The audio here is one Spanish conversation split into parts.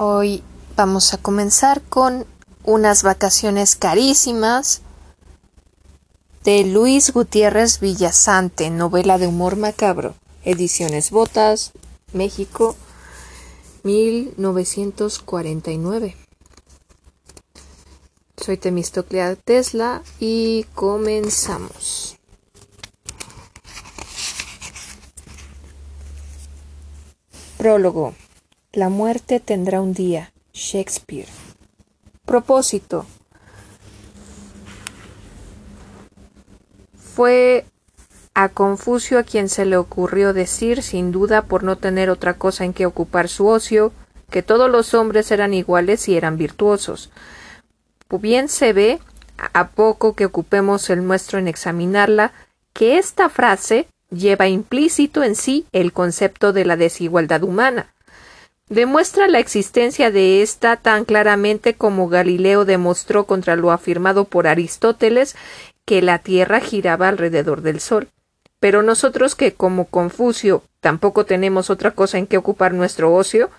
Hoy vamos a comenzar con unas vacaciones carísimas de Luis Gutiérrez Villasante, novela de humor macabro, ediciones Botas, México, 1949. Soy Temistoclea Tesla y comenzamos. Prólogo. La muerte tendrá un día. Shakespeare. Propósito. Fue a Confucio a quien se le ocurrió decir, sin duda por no tener otra cosa en que ocupar su ocio, que todos los hombres eran iguales y eran virtuosos. Bien se ve, a poco que ocupemos el nuestro en examinarla, que esta frase lleva implícito en sí el concepto de la desigualdad humana. Demuestra la existencia de ésta tan claramente como Galileo demostró contra lo afirmado por Aristóteles que la Tierra giraba alrededor del Sol. Pero nosotros que como Confucio tampoco tenemos otra cosa en que ocupar nuestro ocio,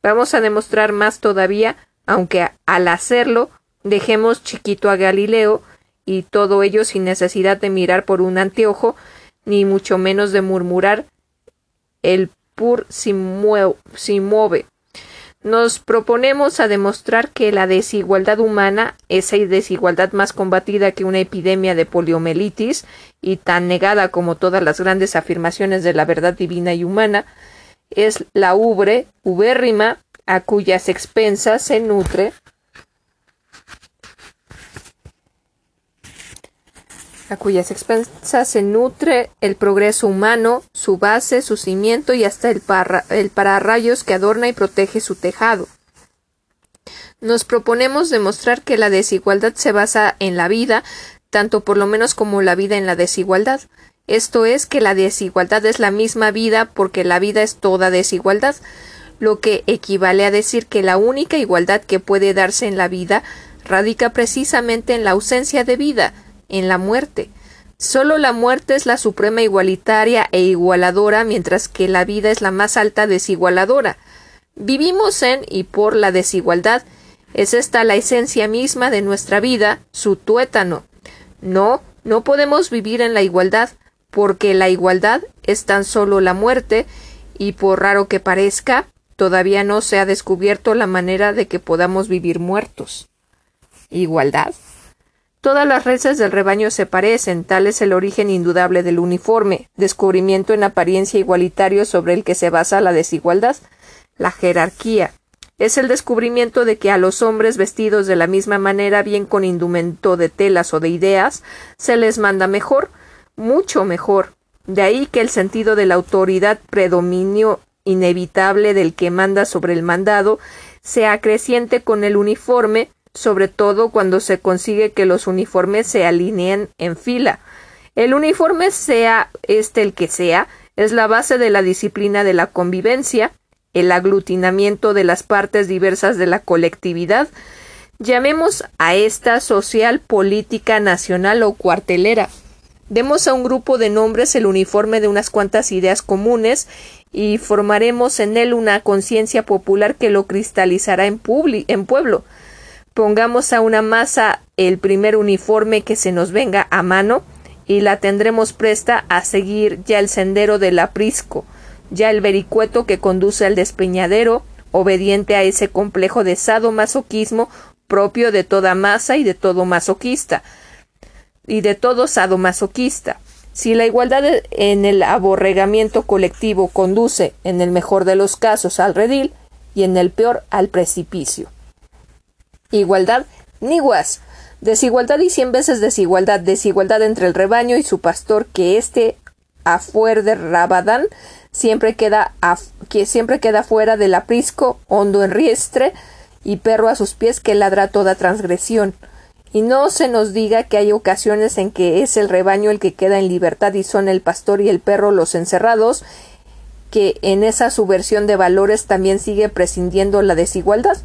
vamos a demostrar más todavía, aunque al hacerlo dejemos chiquito a Galileo y todo ello sin necesidad de mirar por un anteojo, ni mucho menos de murmurar el pur si, mueve. Nos proponemos a demostrar que la desigualdad humana, esa desigualdad más combatida que una epidemia de poliomielitis y tan negada como todas las grandes afirmaciones de la verdad divina y humana, es la ubre, ubérrima, a cuyas expensas se nutre a cuyas expensas se nutre el progreso humano, su base, su cimiento y hasta el, el pararrayos que adorna y protege su tejado. Nos proponemos demostrar que la desigualdad se basa en la vida, tanto por lo menos como la vida en la desigualdad. Esto es que la desigualdad es la misma vida porque la vida es toda desigualdad, lo que equivale a decir que la única igualdad que puede darse en la vida radica precisamente en la ausencia de vida, en la muerte. Solo la muerte es la suprema igualitaria e igualadora, mientras que la vida es la más alta desigualadora. Vivimos en y por la desigualdad. Es esta la esencia misma de nuestra vida, su tuétano. No, no podemos vivir en la igualdad, porque la igualdad es tan solo la muerte, y por raro que parezca, todavía no se ha descubierto la manera de que podamos vivir muertos. ¿Igualdad? Todas las reses del rebaño se parecen, tal es el origen indudable del uniforme, descubrimiento en apariencia igualitario sobre el que se basa la desigualdad, la jerarquía. Es el descubrimiento de que a los hombres vestidos de la misma manera, bien con indumento de telas o de ideas, se les manda mejor, mucho mejor. De ahí que el sentido de la autoridad predominio inevitable del que manda sobre el mandado sea creciente con el uniforme, sobre todo cuando se consigue que los uniformes se alineen en fila. El uniforme sea este el que sea, es la base de la disciplina de la convivencia, el aglutinamiento de las partes diversas de la colectividad. Llamemos a esta social, política, nacional o cuartelera. Demos a un grupo de nombres el uniforme de unas cuantas ideas comunes y formaremos en él una conciencia popular que lo cristalizará en, en pueblo. Pongamos a una masa el primer uniforme que se nos venga a mano y la tendremos presta a seguir ya el sendero del aprisco, ya el vericueto que conduce al despeñadero, obediente a ese complejo de sadomasoquismo propio de toda masa y de todo masoquista, y de todo sadomasoquista. Si la igualdad en el aborregamiento colectivo conduce, en el mejor de los casos, al redil y en el peor al precipicio. Igualdad, niguas. Desigualdad y cien veces desigualdad. Desigualdad entre el rebaño y su pastor, que este afuer de Rabadán siempre queda, que siempre queda fuera del aprisco, hondo en riestre, y perro a sus pies que ladra toda transgresión. Y no se nos diga que hay ocasiones en que es el rebaño el que queda en libertad y son el pastor y el perro los encerrados, que en esa subversión de valores también sigue prescindiendo la desigualdad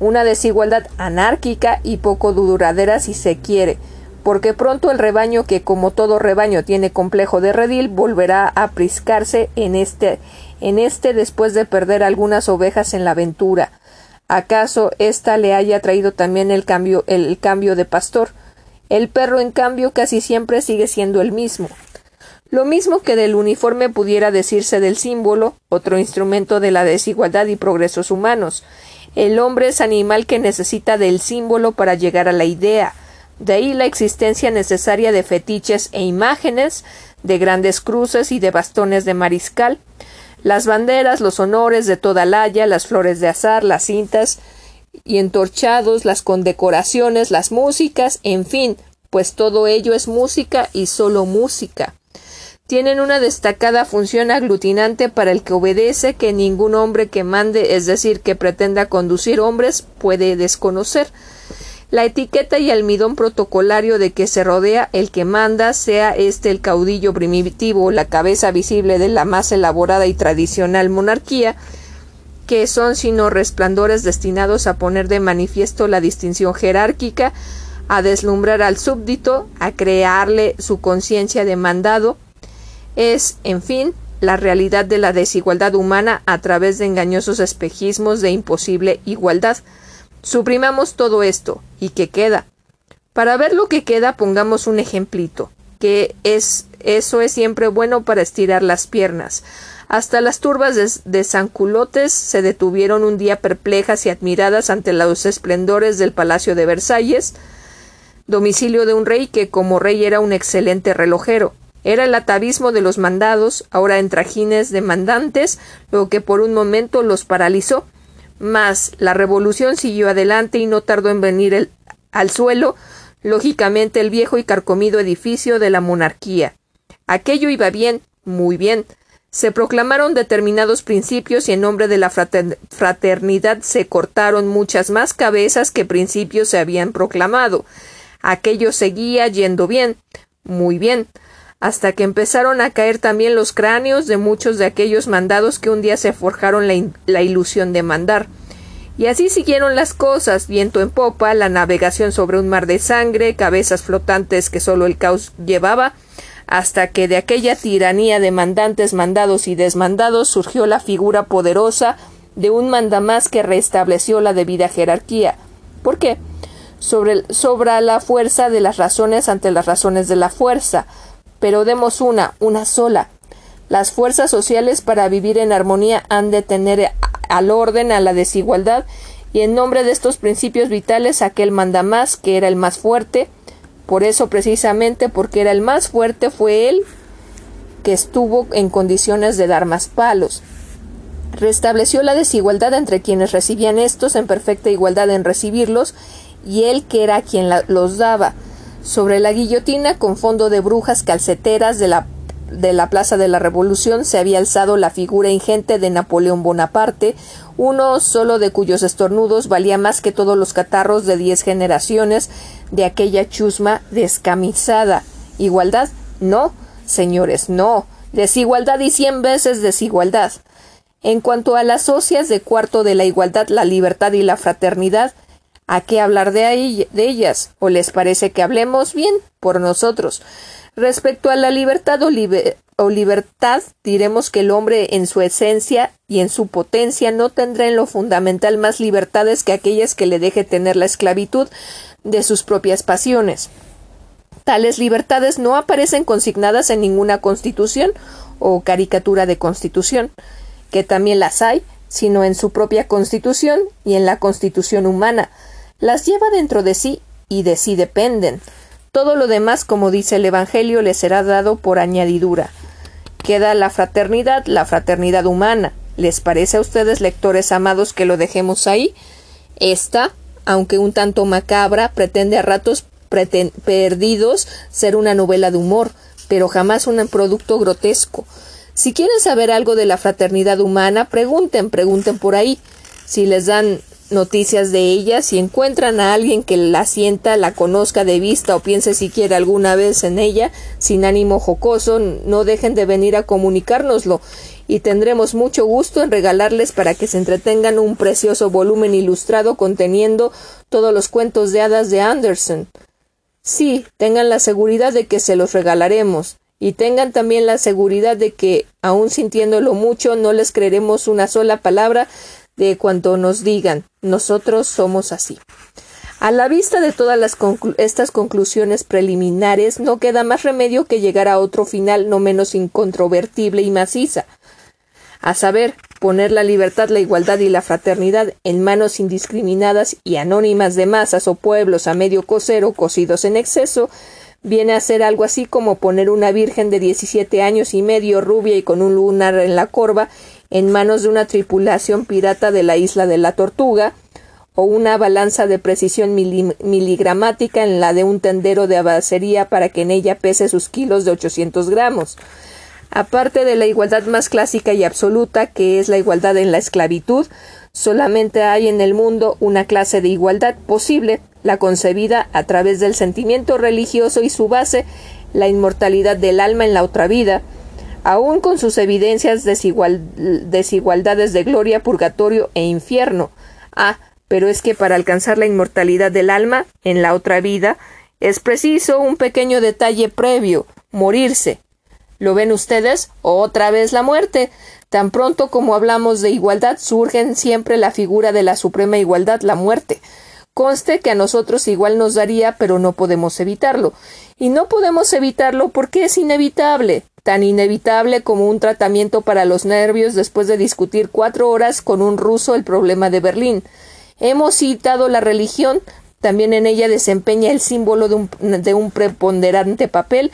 una desigualdad anárquica y poco duradera si se quiere, porque pronto el rebaño que como todo rebaño tiene complejo de redil volverá a priscarse en este en este después de perder algunas ovejas en la aventura. ¿Acaso ésta le haya traído también el cambio, el cambio de pastor? El perro, en cambio, casi siempre sigue siendo el mismo. Lo mismo que del uniforme pudiera decirse del símbolo, otro instrumento de la desigualdad y progresos humanos. El hombre es animal que necesita del símbolo para llegar a la idea. De ahí la existencia necesaria de fetiches e imágenes, de grandes cruces y de bastones de mariscal, las banderas, los honores de toda laya, las flores de azar, las cintas y entorchados, las condecoraciones, las músicas, en fin, pues todo ello es música y solo música. Tienen una destacada función aglutinante para el que obedece que ningún hombre que mande, es decir, que pretenda conducir hombres, puede desconocer. La etiqueta y almidón protocolario de que se rodea el que manda, sea este el caudillo primitivo, la cabeza visible de la más elaborada y tradicional monarquía, que son sino resplandores destinados a poner de manifiesto la distinción jerárquica, a deslumbrar al súbdito, a crearle su conciencia de mandado, es, en fin, la realidad de la desigualdad humana a través de engañosos espejismos de imposible igualdad. Suprimamos todo esto. ¿Y qué queda? Para ver lo que queda, pongamos un ejemplito, que es eso es siempre bueno para estirar las piernas. Hasta las turbas de, de Sanculotes se detuvieron un día perplejas y admiradas ante los esplendores del Palacio de Versalles, domicilio de un rey que como rey era un excelente relojero. Era el atavismo de los mandados, ahora en trajines de mandantes, lo que por un momento los paralizó. Mas la revolución siguió adelante y no tardó en venir al suelo, lógicamente, el viejo y carcomido edificio de la monarquía. Aquello iba bien, muy bien. Se proclamaron determinados principios y en nombre de la fraternidad se cortaron muchas más cabezas que principios se habían proclamado. Aquello seguía yendo bien, muy bien hasta que empezaron a caer también los cráneos de muchos de aquellos mandados que un día se forjaron la, ilusión de mandar. Y así siguieron las cosas, viento en popa, la navegación sobre un mar de sangre, cabezas flotantes que solo el caos llevaba, hasta que de aquella tiranía de mandantes, mandados y desmandados surgió la figura poderosa de un mandamás que restableció la debida jerarquía. ¿Por qué? Sobre, sobre la fuerza de las razones ante las razones de la fuerza, pero demos una, una sola. Las fuerzas sociales para vivir en armonía han de tener al orden, a la desigualdad, y en nombre de estos principios vitales aquel manda más, que era el más fuerte, por eso precisamente porque era el más fuerte fue él que estuvo en condiciones de dar más palos. Restableció la desigualdad entre quienes recibían estos en perfecta igualdad en recibirlos y él que era quien los daba, sobre la guillotina, con fondo de brujas calceteras de la, de la Plaza de la Revolución, se había alzado la figura ingente de Napoleón Bonaparte, uno solo de cuyos estornudos valía más que todos los catarros de diez generaciones de aquella chusma descamisada. ¿Igualdad? No, señores, no. Desigualdad y cien veces desigualdad. En cuanto a las socias de cuarto de la igualdad, la libertad y la fraternidad, ¿A qué hablar de, de ellas? ¿O les parece que hablemos bien por nosotros? Respecto a la libertad o, o, libertad, diremos que el hombre en su esencia y en su potencia no tendrá en lo fundamental más libertades que aquellas que le deje tener la esclavitud de sus propias pasiones. Tales libertades no aparecen consignadas en ninguna constitución o caricatura de constitución, que también las hay, sino en su propia constitución y en la constitución humana, las lleva dentro de sí y de sí dependen. Todo lo demás, como dice el Evangelio, le será dado por añadidura. Queda la fraternidad, la fraternidad humana. ¿Les parece a ustedes, lectores amados, que lo dejemos ahí? Esta, aunque un tanto macabra, pretende a ratos perdidos ser una novela de humor, pero jamás un producto grotesco. Si quieren saber algo de la fraternidad humana, pregunten, pregunten por ahí. Si les dan noticias de ella, si encuentran a alguien que la sienta, la conozca de vista o piense siquiera alguna vez en ella, sin ánimo jocoso, no dejen de venir a comunicárnoslo. Y tendremos mucho gusto en regalarles para que se entretengan un precioso volumen ilustrado conteniendo todos los cuentos de hadas de Anderson. Sí, tengan la seguridad de que se los regalaremos, y tengan también la seguridad de que, aun sintiéndolo mucho, no les creeremos una sola palabra de cuanto nos digan. Nosotros somos así. A la vista de todas estas conclusiones preliminares, no queda más remedio que llegar a otro final no menos incontrovertible y maciza, a saber, poner la libertad, la igualdad y la fraternidad en manos indiscriminadas y anónimas de masas o pueblos a medio cocer o cocidos en exceso, viene a ser algo así como poner una virgen de diecisiete años y medio rubia y con un lunar en la corva en manos de una tripulación pirata de la isla de la Tortuga, o una balanza de precisión miligramática en la de un tendero de abacería para que en ella pese sus kilos de 800 gramos. Aparte de la igualdad más clásica y absoluta, que es la igualdad en la esclavitud, solamente hay en el mundo una clase de igualdad posible, la concebida a través del sentimiento religioso y su base, la inmortalidad del alma en la otra vida, aun con sus evidencias desigualdades de gloria, purgatorio e infierno. Ah, pero es que para alcanzar la inmortalidad del alma en la otra vida es preciso un pequeño detalle previo morirse. ¿Lo ven ustedes? Otra vez la muerte. Tan pronto como hablamos de igualdad surgen siempre la figura de la suprema igualdad, la muerte. Conste que a nosotros igual nos daría, pero no podemos evitarlo. Y no podemos evitarlo porque es inevitable, tan inevitable como un tratamiento para los nervios después de discutir cuatro horas con un ruso el problema de Berlín. Hemos citado la religión, también en ella desempeña el símbolo de un, de un preponderante papel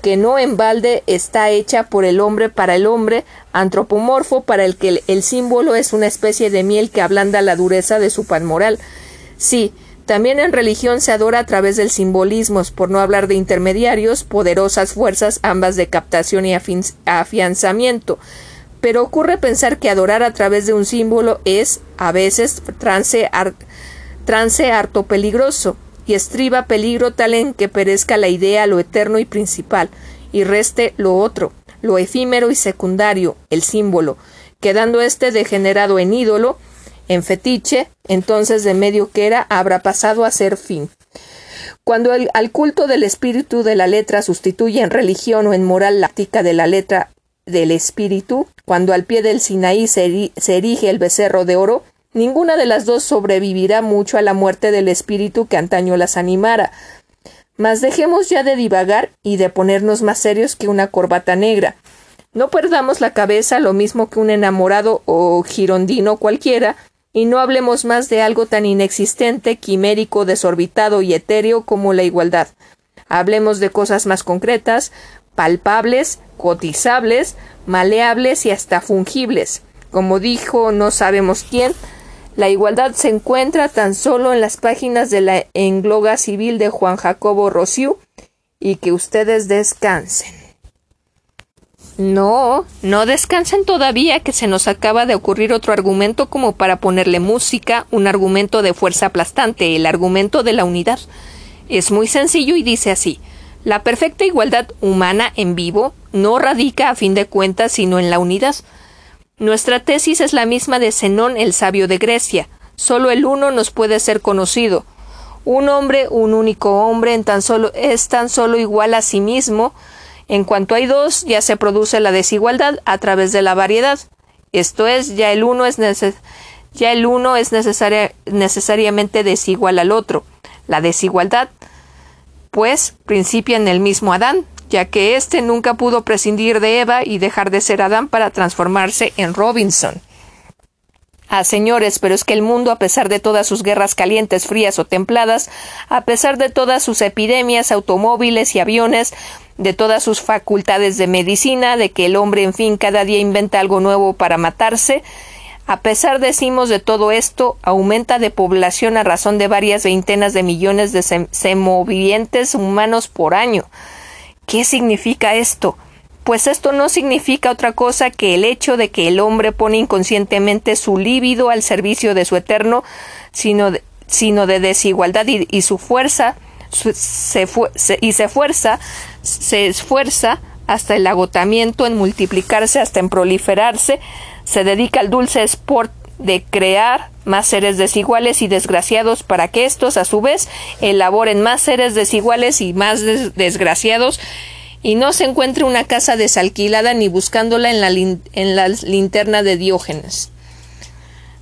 que no en balde está hecha por el hombre para el hombre, antropomorfo para el que el, símbolo es una especie de miel que ablanda la dureza de su pan moral. Sí, también en religión se adora a través del simbolismo, por no hablar de intermediarios, poderosas fuerzas, ambas de captación y afianzamiento, pero ocurre pensar que adorar a través de un símbolo es, a veces, trance, harto peligroso, y estriba peligro tal en que perezca la idea, lo eterno y principal, y reste lo otro, lo efímero y secundario, el símbolo, quedando éste degenerado en ídolo, en fetiche, entonces de medio que era habrá pasado a ser fin. Cuando al culto del espíritu de la letra sustituye en religión o en moral la de la letra del espíritu, cuando al pie del Sinaí se, erige el becerro de oro, ninguna de las dos sobrevivirá mucho a la muerte del espíritu que antaño las animara. Mas dejemos ya de divagar y de ponernos más serios que una corbata negra. No perdamos la cabeza lo mismo que un enamorado o girondino cualquiera, y no hablemos más de algo tan inexistente, quimérico, desorbitado y etéreo como la igualdad. Hablemos de cosas más concretas, palpables, cotizables, maleables y hasta fungibles. Como dijo no sabemos quién, la igualdad se encuentra tan solo en las páginas de la engloga civil de Juan Jacobo Rossiu y que ustedes descansen. No, no descansen todavía, que se nos acaba de ocurrir otro argumento como para ponerle música, un argumento de fuerza aplastante, el argumento de la unidad. Es muy sencillo y dice así la perfecta igualdad humana en vivo no radica a fin de cuentas sino en la unidad. Nuestra tesis es la misma de Zenón el sabio de Grecia. Solo el uno nos puede ser conocido. Un hombre, un único hombre, en tan es tan solo igual a sí mismo. En cuanto hay dos, ya se produce la desigualdad a través de la variedad. Esto es, ya el uno es, ya el uno es necesariamente desigual al otro. La desigualdad pues principia en el mismo Adán, ya que éste nunca pudo prescindir de Eva y dejar de ser Adán para transformarse en Robinson. Ah, señores, pero es que el mundo, a pesar de todas sus guerras calientes, frías o templadas, a pesar de todas sus epidemias, automóviles y aviones, de todas sus facultades de medicina, de que el hombre, en fin, cada día inventa algo nuevo para matarse, a pesar, decimos, de todo esto, aumenta de población a razón de varias veintenas de millones de semovientes humanos por año. ¿Qué significa esto? Pues esto no significa otra cosa que el hecho de que el hombre pone inconscientemente su líbido al servicio de su eterno, sino de, sino de desigualdad y, su fuerza, se, y se fuerza, se esfuerza hasta el agotamiento en multiplicarse, hasta en proliferarse, se dedica al dulce sport de crear más seres desiguales y desgraciados para que estos a su vez elaboren más seres desiguales y más desgraciados y no se encuentre una casa desalquilada ni buscándola en la, en la linterna de Diógenes.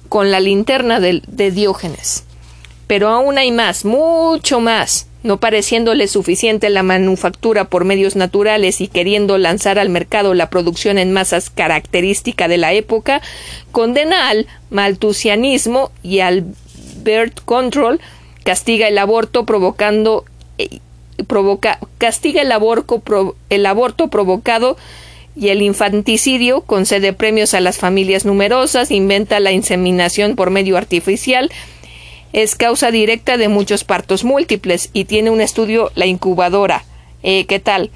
con la linterna de Diógenes. Pero aún hay más, mucho más. No pareciéndole suficiente la manufactura por medios naturales y queriendo lanzar al mercado la producción en masas característica de la época, condena al maltusianismo y al birth control, castiga el aborto provocando eh, provoca, castiga el aborto, el aborto provocado y el infanticidio, concede premios a las familias numerosas, inventa la inseminación por medio artificial, es causa directa de muchos partos múltiples y tiene un estudio la incubadora. Eh, ¿Qué tal?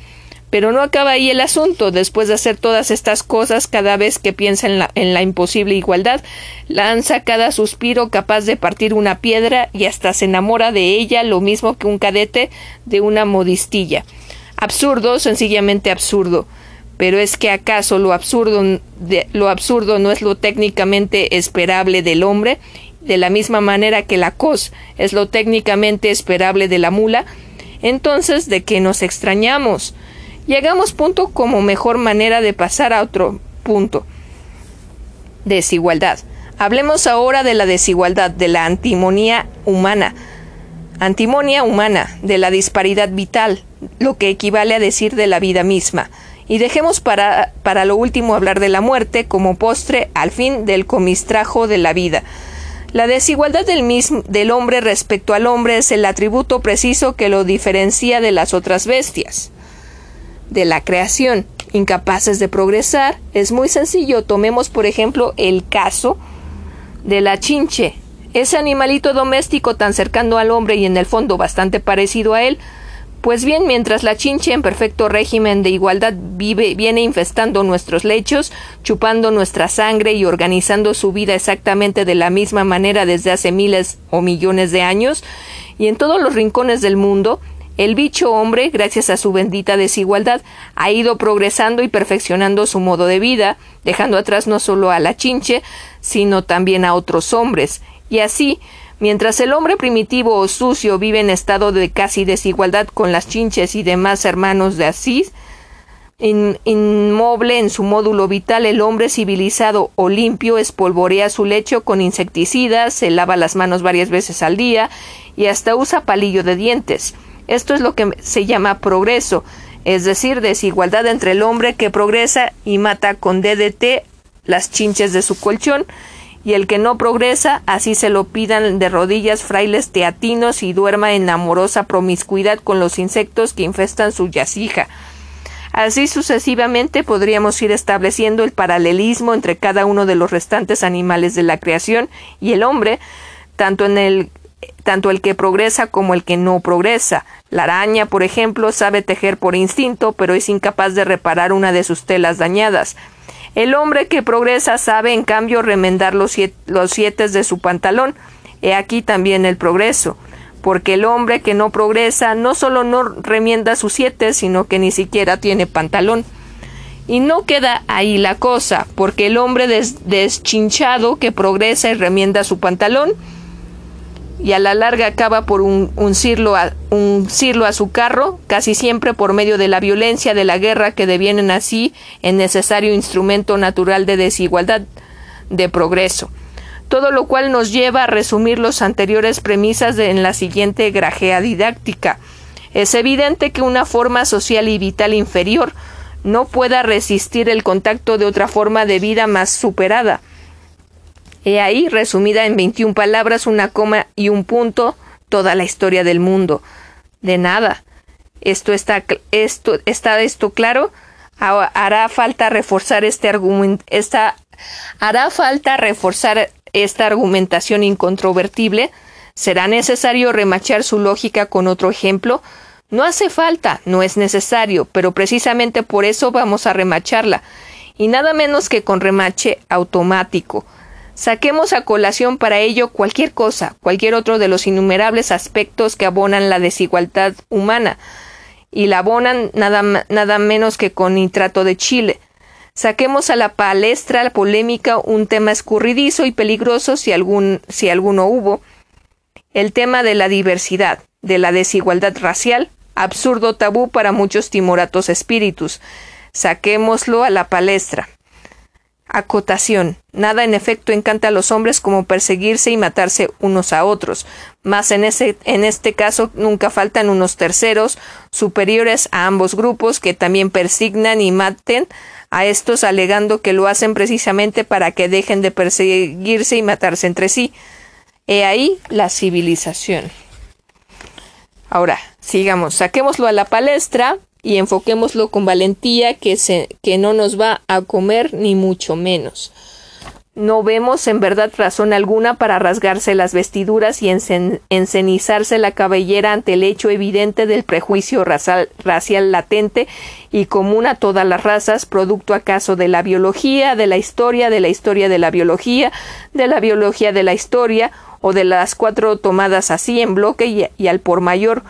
Pero no acaba ahí el asunto. Después de hacer todas estas cosas, cada vez que piensa en la, en la imposible igualdad, lanza cada suspiro capaz de partir una piedra y hasta se enamora de ella lo mismo que un cadete de una modistilla. Absurdo, sencillamente absurdo. Pero es que acaso lo absurdo, lo absurdo no es lo técnicamente esperable del hombre de la misma manera que la cos es lo técnicamente esperable de la mula, entonces de qué nos extrañamos. Llegamos punto como mejor manera de pasar a otro punto. Desigualdad. Hablemos ahora de la desigualdad, de la antimonía humana. Antimonia humana, de la disparidad vital, lo que equivale a decir de la vida misma. Y dejemos para, para lo último hablar de la muerte como postre al fin del comistrajo de la vida. La desigualdad del, mismo, del hombre respecto al hombre es el atributo preciso que lo diferencia de las otras bestias. De la creación, incapaces de progresar, es muy sencillo. Tomemos, por ejemplo, el caso de la chinche. Ese animalito doméstico tan cercano al hombre y en el fondo bastante parecido a él, pues bien, mientras la chinche en perfecto régimen de igualdad vive, viene infestando nuestros lechos, chupando nuestra sangre y organizando su vida exactamente de la misma manera desde hace miles o millones de años, y en todos los rincones del mundo, el bicho hombre, gracias a su bendita desigualdad, ha ido progresando y perfeccionando su modo de vida, dejando atrás no solo a la chinche, sino también a otros hombres, y así Mientras el hombre primitivo o sucio vive en estado de casi desigualdad con las chinches y demás hermanos de Asís, inmoble en su módulo vital, el hombre civilizado o limpio espolvorea su lecho con insecticidas, se lava las manos varias veces al día y hasta usa palillo de dientes. Esto es lo que se llama progreso, es decir, desigualdad entre el hombre que progresa y mata con DDT las chinches de su colchón y el que no progresa, así se lo pidan de rodillas frailes teatinos y duerma en amorosa promiscuidad con los insectos que infestan su yacija. Así sucesivamente podríamos ir estableciendo el paralelismo entre cada uno de los restantes animales de la creación y el hombre, tanto el tanto el que progresa como el que no progresa. La araña, por ejemplo, sabe tejer por instinto, pero es incapaz de reparar una de sus telas dañadas. El hombre que progresa sabe, en cambio, remendar los, siete, de su pantalón. He aquí también el progreso, porque el hombre que no progresa no solo no remienda sus siete, sino que ni siquiera tiene pantalón. Y no queda ahí la cosa, porque el hombre deschinchado que progresa y remienda su pantalón, y a la larga acaba por un, uncirlo a, su carro, casi siempre por medio de la violencia de la guerra que devienen así en necesario instrumento natural de desigualdad, de progreso. Todo lo cual nos lleva a resumir las anteriores premisas en la siguiente grajea didáctica. Es evidente que una forma social y vital inferior no pueda resistir el contacto de otra forma de vida más superada, He ahí, resumida en 21 palabras, una coma y un punto, toda la historia del mundo. De nada. Esto está, esto, está esto claro. Hará falta reforzar este argumento, esta, hará falta reforzar esta argumentación incontrovertible. ¿Será necesario remachar su lógica con otro ejemplo? No hace falta, no es necesario, pero precisamente por eso vamos a remacharla, y nada menos que con remache automático. Saquemos a colación para ello cualquier cosa, cualquier otro de los innumerables aspectos que abonan la desigualdad humana, y la abonan nada, nada menos que con nitrato de Chile. Saquemos a la palestra la polémica un tema escurridizo y peligroso si, algún, si alguno hubo, el tema de la diversidad, de la desigualdad racial, absurdo tabú para muchos timoratos espíritus. Saquémoslo a la palestra Acotación. Nada en efecto encanta a los hombres como perseguirse y matarse unos a otros. Mas en, ese, en este caso nunca faltan unos terceros, superiores a ambos grupos, que también persignan y maten a estos alegando que lo hacen precisamente para que dejen de perseguirse y matarse entre sí. He ahí la civilización. Ahora, sigamos, saquémoslo a la palestra y enfoquémoslo con valentía que, se, que no nos va a comer ni mucho menos. No vemos en verdad razón alguna para rasgarse las vestiduras y encenizarse la cabellera ante el hecho evidente del prejuicio racial, racial, latente y común a todas las razas, producto acaso de la biología, de la historia, de la historia de la biología, de la biología de la historia, o de las cuatro tomadas así en bloque y, y al por mayor,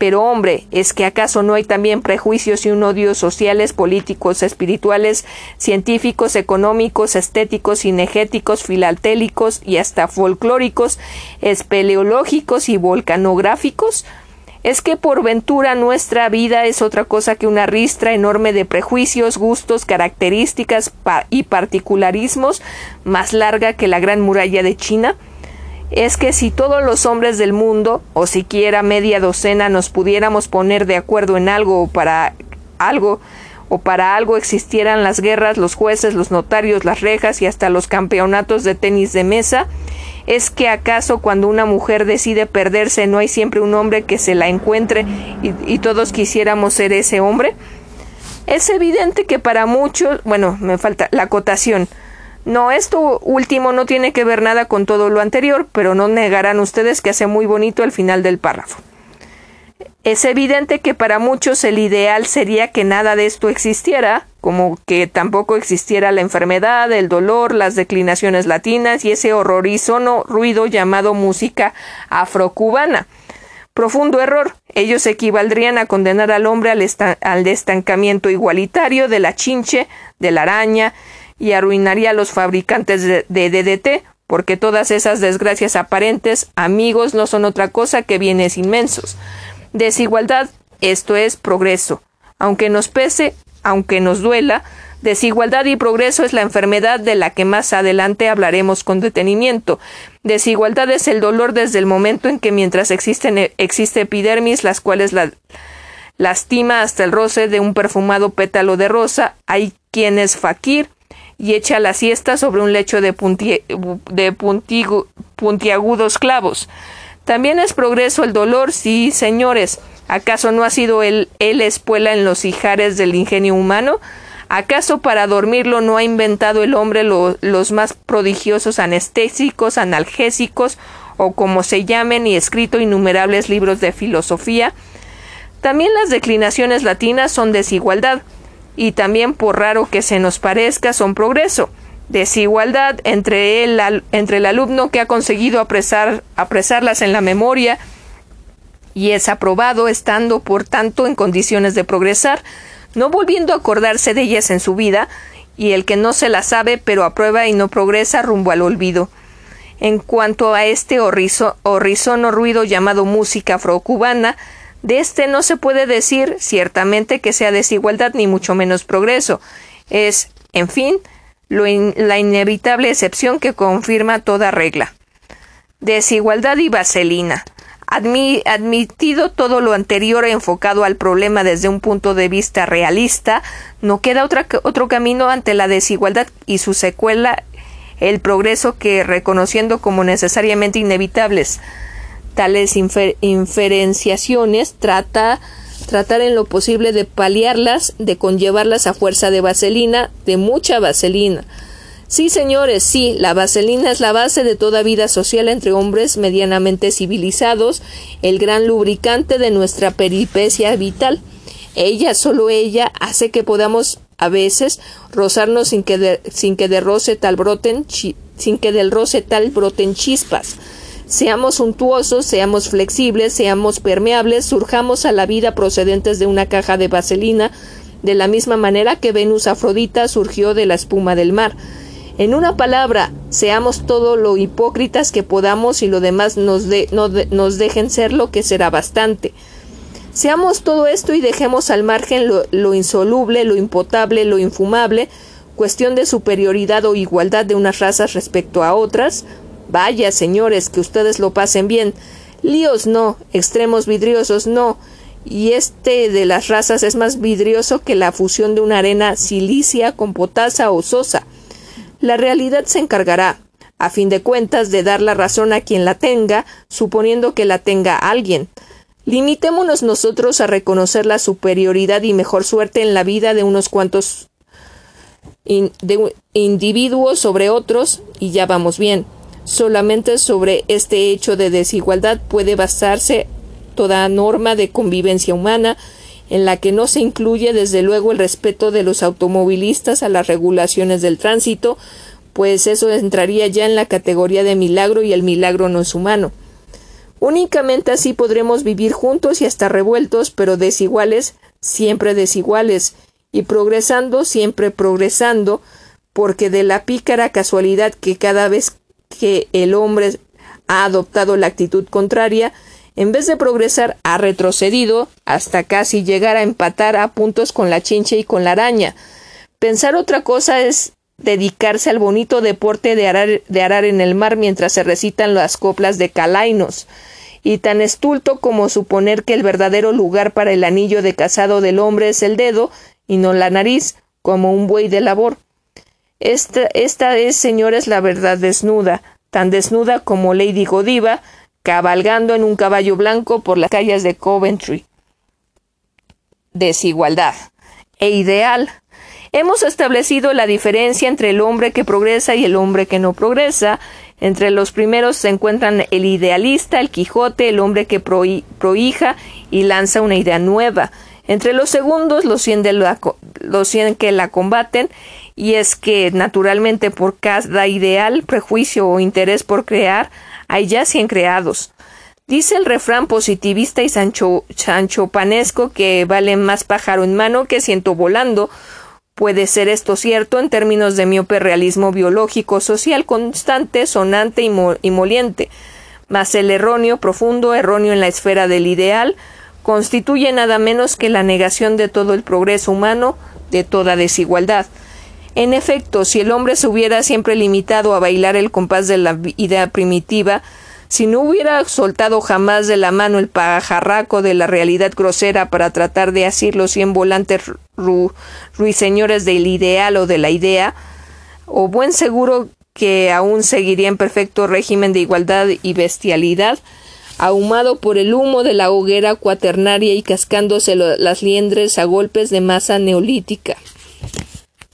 pero hombre, ¿es que acaso no hay también prejuicios y un odio sociales, políticos, espirituales, científicos, económicos, estéticos, cinegéticos, filatélicos y hasta folclóricos, espeleológicos y volcanográficos? ¿Es que por ventura nuestra vida es otra cosa que una ristra enorme de prejuicios, gustos, características y particularismos más larga que la gran muralla de China? Es que si todos los hombres del mundo, o siquiera media docena, nos pudiéramos poner de acuerdo en algo o para algo, o para algo existieran las guerras, los jueces, los notarios, las rejas y hasta los campeonatos de tenis de mesa, ¿es que acaso cuando una mujer decide perderse no hay siempre un hombre que se la encuentre y, y todos quisiéramos ser ese hombre? Es evidente que para muchos, bueno, me falta la acotación, no, esto último no tiene que ver nada con todo lo anterior, pero no negarán ustedes que hace muy bonito el final del párrafo. Es evidente que para muchos el ideal sería que nada de esto existiera, como que tampoco existiera la enfermedad, el dolor, las declinaciones latinas y ese horrorizono ruido llamado música afrocubana. Profundo error. Ellos equivaldrían a condenar al hombre al, al estancamiento igualitario de la chinche, de la araña, y arruinaría a los fabricantes de, DDT, porque todas esas desgracias aparentes, amigos, no son otra cosa que bienes inmensos. Desigualdad, esto es progreso. Aunque nos pese, aunque nos duela, desigualdad y progreso es la enfermedad de la que más adelante hablaremos con detenimiento. Desigualdad es el dolor desde el momento en que mientras existen, existe epidermis, las cuales la lastima hasta el roce de un perfumado pétalo de rosa, hay quien es fakir, y echa la siesta sobre un lecho de, puntiagudos clavos. También es progreso el dolor, sí, señores. ¿Acaso no ha sido él, él espuela en los hijares del ingenio humano? ¿Acaso para dormirlo no ha inventado el hombre los más prodigiosos anestésicos, analgésicos o como se llamen y escrito innumerables libros de filosofía? También las declinaciones latinas son desigualdad y también por raro que se nos parezca son progreso. Desigualdad entre el, entre el alumno que ha conseguido apresar, apresarlas en la memoria y es aprobado estando por tanto en condiciones de progresar, no volviendo a acordarse de ellas en su vida, y el que no se las sabe pero aprueba y no progresa rumbo al olvido. En cuanto a este horrizono ruido llamado música afrocubana, de este no se puede decir ciertamente que sea desigualdad ni mucho menos progreso. Es, en fin, la inevitable excepción que confirma toda regla. Desigualdad y vaselina. admitido todo lo anterior enfocado al problema desde un punto de vista realista, no queda otro camino ante la desigualdad y su secuela el progreso que, reconociendo como necesariamente inevitables tales inferenciaciones trata tratar en lo posible de paliarlas, de conllevarlas a fuerza de vaselina, de mucha vaselina. Sí, señores, sí, la vaselina es la base de toda vida social entre hombres medianamente civilizados, el gran lubricante de nuestra peripecia vital. Ella, solo ella, hace que podamos a veces rozarnos sin que, sin que de roce tal broten, sin que del roce tal broten chispas. Seamos suntuosos, seamos flexibles, seamos permeables, surjamos a la vida procedentes de una caja de vaselina, de la misma manera que Venus Afrodita surgió de la espuma del mar. En una palabra, seamos todo lo hipócritas que podamos y lo demás nos, nos dejen ser lo que será bastante. Seamos todo esto y dejemos al margen lo insoluble, lo impotable, lo infumable, cuestión de superioridad o igualdad de unas razas respecto a otras, vaya, señores, que ustedes lo pasen bien. Líos no, extremos vidriosos no, y este de las razas es más vidrioso que la fusión de una arena silicia con potasa o sosa. La realidad se encargará, a fin de cuentas, de dar la razón a quien la tenga, suponiendo que la tenga alguien. Limitémonos nosotros a reconocer la superioridad y mejor suerte en la vida de unos cuantos individuos sobre otros y ya vamos bien. Solamente sobre este hecho de desigualdad puede basarse toda norma de convivencia humana, en la que no se incluye desde luego el respeto de los automovilistas a las regulaciones del tránsito, pues eso entraría ya en la categoría de milagro y el milagro no es humano. Únicamente así podremos vivir juntos y hasta revueltos, pero desiguales, siempre desiguales, y progresando, siempre progresando, porque de la pícara casualidad que cada vez que el hombre ha adoptado la actitud contraria, en vez de progresar, ha retrocedido hasta casi llegar a empatar a puntos con la chincha y con la araña. Pensar otra cosa es dedicarse al bonito deporte de arar, de arar en el mar mientras se recitan las coplas de Calainos, y tan estulto como suponer que el verdadero lugar para el anillo de casado del hombre es el dedo y no la nariz, como un buey de labor. Esta, es, señores, la verdad desnuda, tan desnuda como Lady Godiva, cabalgando en un caballo blanco por las calles de Coventry. Desigualdad. E ideal. Hemos establecido la diferencia entre el hombre que progresa y el hombre que no progresa. Entre los primeros se encuentran el idealista, el Quijote, el hombre que prohija y lanza una idea nueva. Entre los segundos, los cien, los cien que la combaten, y es que, naturalmente, por cada ideal, prejuicio o interés por crear, hay ya cien creados. Dice el refrán positivista y sancho, chanchopanesco que vale más pájaro en mano que ciento volando. Puede ser esto cierto en términos de miope realismo biológico, social, constante, sonante y, y moliente. Mas el erróneo, profundo, erróneo en la esfera del ideal, constituye nada menos que la negación de todo el progreso humano, de toda desigualdad. En efecto, si el hombre se hubiera siempre limitado a bailar el compás de la idea primitiva, si no hubiera soltado jamás de la mano el pajarraco de la realidad grosera para tratar de asir los cien volantes ruiseñores del ideal o de la idea, o buen seguro que aún seguiría en perfecto régimen de igualdad y bestialidad, ahumado por el humo de la hoguera cuaternaria y cascándose las liendres a golpes de masa neolítica.